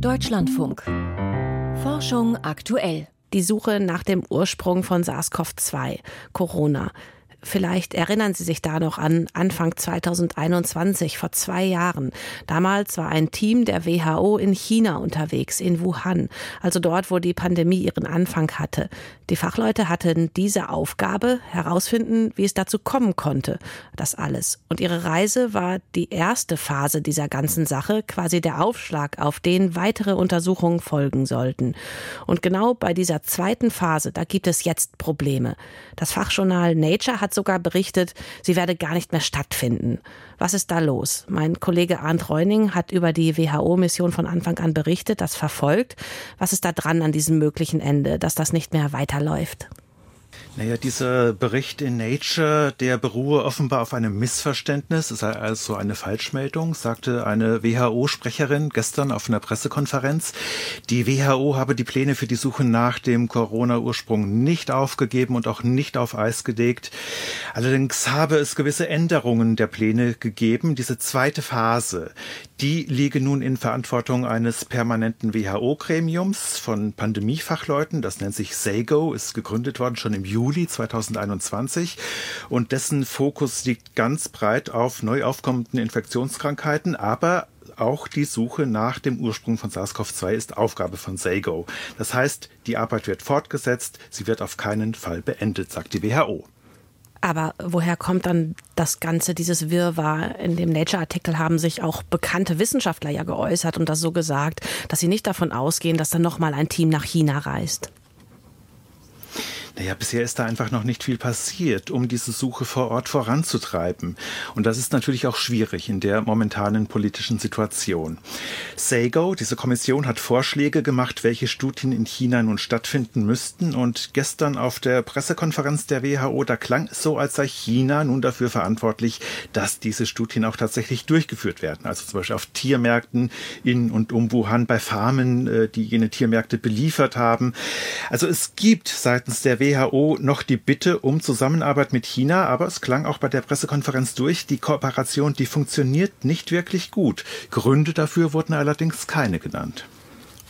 Deutschlandfunk. Forschung aktuell. Die Suche nach dem Ursprung von SARS-CoV-2, Corona. Vielleicht erinnern Sie sich da noch an Anfang 2021, vor zwei Jahren. Damals war ein Team der WHO in China unterwegs, in Wuhan, also dort, wo die Pandemie ihren Anfang hatte. Die Fachleute hatten diese Aufgabe, herausfinden, wie es dazu kommen konnte, das alles. Und ihre Reise war die erste Phase dieser ganzen Sache, quasi der Aufschlag, auf den weitere Untersuchungen folgen sollten. Und genau bei dieser zweiten Phase, da gibt es jetzt Probleme. Das Fachjournal Nature hat sogar berichtet, sie werde gar nicht mehr stattfinden. Was ist da los? Mein Kollege Arndt Reuning hat über die WHO-Mission von Anfang an berichtet, das verfolgt. Was ist da dran an diesem möglichen Ende, dass das nicht mehr weiterläuft? Naja, dieser Bericht in Nature, der beruhe offenbar auf einem Missverständnis, sei also eine Falschmeldung, sagte eine WHO-Sprecherin gestern auf einer Pressekonferenz. Die WHO habe die Pläne für die Suche nach dem Corona-Ursprung nicht aufgegeben und auch nicht auf Eis gelegt. Allerdings habe es gewisse Änderungen der Pläne gegeben. Diese zweite Phase, die liege nun in Verantwortung eines permanenten WHO-Gremiums von Pandemiefachleuten. Das nennt sich SAGO, ist gegründet worden schon im Juli 2021 und dessen Fokus liegt ganz breit auf neu aufkommenden Infektionskrankheiten, aber auch die Suche nach dem Ursprung von SARS-CoV-2 ist Aufgabe von SAGO. Das heißt, die Arbeit wird fortgesetzt, sie wird auf keinen Fall beendet, sagt die WHO. Aber woher kommt dann das Ganze, dieses Wirrwarr? In dem Nature-Artikel haben sich auch bekannte Wissenschaftler ja geäußert und das so gesagt, dass sie nicht davon ausgehen, dass dann nochmal ein Team nach China reist. Naja, bisher ist da einfach noch nicht viel passiert, um diese Suche vor Ort voranzutreiben. Und das ist natürlich auch schwierig in der momentanen politischen Situation. SAGO, diese Kommission, hat Vorschläge gemacht, welche Studien in China nun stattfinden müssten. Und gestern auf der Pressekonferenz der WHO, da klang es so, als sei China nun dafür verantwortlich, dass diese Studien auch tatsächlich durchgeführt werden. Also zum Beispiel auf Tiermärkten in und um Wuhan, bei Farmen, äh, die jene Tiermärkte beliefert haben. Also es gibt seitens der WHO WHO noch die Bitte um Zusammenarbeit mit China, aber es klang auch bei der Pressekonferenz durch, die Kooperation, die funktioniert nicht wirklich gut. Gründe dafür wurden allerdings keine genannt.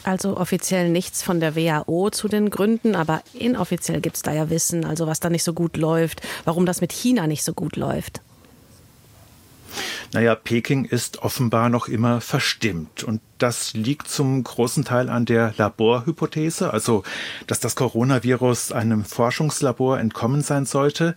Also offiziell nichts von der WHO zu den Gründen, aber inoffiziell gibt es da ja Wissen, also was da nicht so gut läuft, warum das mit China nicht so gut läuft. Naja, Peking ist offenbar noch immer verstimmt. Und das liegt zum großen Teil an der Laborhypothese, also dass das Coronavirus einem Forschungslabor entkommen sein sollte.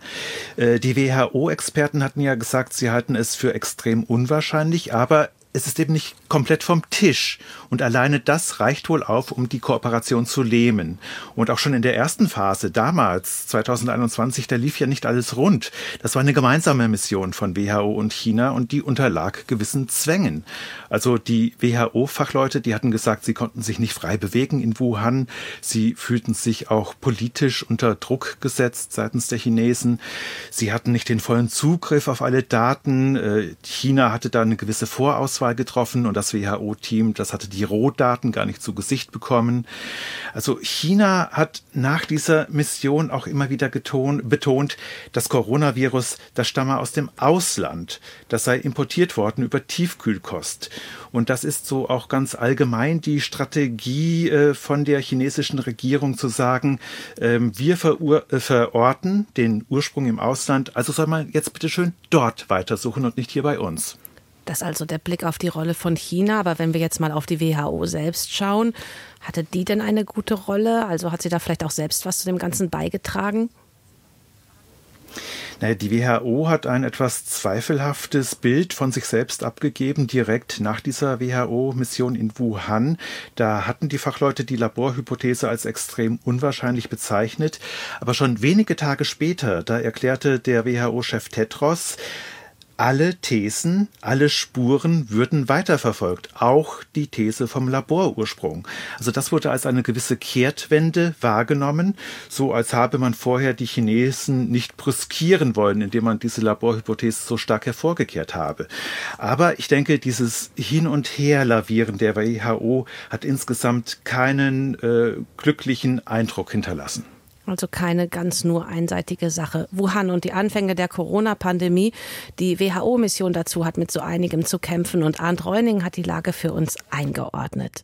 Äh, die WHO-Experten hatten ja gesagt, sie halten es für extrem unwahrscheinlich, aber es ist eben nicht komplett vom Tisch. Und alleine das reicht wohl auf, um die Kooperation zu lähmen. Und auch schon in der ersten Phase, damals, 2021, da lief ja nicht alles rund. Das war eine gemeinsame Mission von WHO und China und die unterlag gewissen Zwängen. Also die WHO-Fachleute, die hatten gesagt, sie konnten sich nicht frei bewegen in Wuhan. Sie fühlten sich auch politisch unter Druck gesetzt seitens der Chinesen. Sie hatten nicht den vollen Zugriff auf alle Daten. Äh, China hatte da eine gewisse Vorauswahl Auswahl getroffen und das WHO-Team, das hatte die Rohdaten gar nicht zu Gesicht bekommen. Also China hat nach dieser Mission auch immer wieder geton, betont, das Coronavirus, das stamme aus dem Ausland. Das sei importiert worden über Tiefkühlkost. Und das ist so auch ganz allgemein die Strategie äh, von der chinesischen Regierung zu sagen, äh, wir äh, verorten den Ursprung im Ausland, also soll man jetzt bitte schön dort weitersuchen und nicht hier bei uns. Das ist also der Blick auf die Rolle von China. Aber wenn wir jetzt mal auf die WHO selbst schauen, hatte die denn eine gute Rolle? Also hat sie da vielleicht auch selbst was zu dem Ganzen beigetragen? Die WHO hat ein etwas zweifelhaftes Bild von sich selbst abgegeben, direkt nach dieser WHO-Mission in Wuhan. Da hatten die Fachleute die Laborhypothese als extrem unwahrscheinlich bezeichnet. Aber schon wenige Tage später, da erklärte der WHO-Chef Tetros, alle Thesen, alle Spuren würden weiterverfolgt, auch die These vom Laborursprung. Also das wurde als eine gewisse Kehrtwende wahrgenommen, so als habe man vorher die Chinesen nicht brüskieren wollen, indem man diese Laborhypothese so stark hervorgekehrt habe. Aber ich denke, dieses Hin und Her lavieren der WHO hat insgesamt keinen äh, glücklichen Eindruck hinterlassen. Also keine ganz nur einseitige Sache. Wuhan und die Anfänge der Corona-Pandemie. Die WHO-Mission dazu hat mit so einigem zu kämpfen und Arndt Reuning hat die Lage für uns eingeordnet.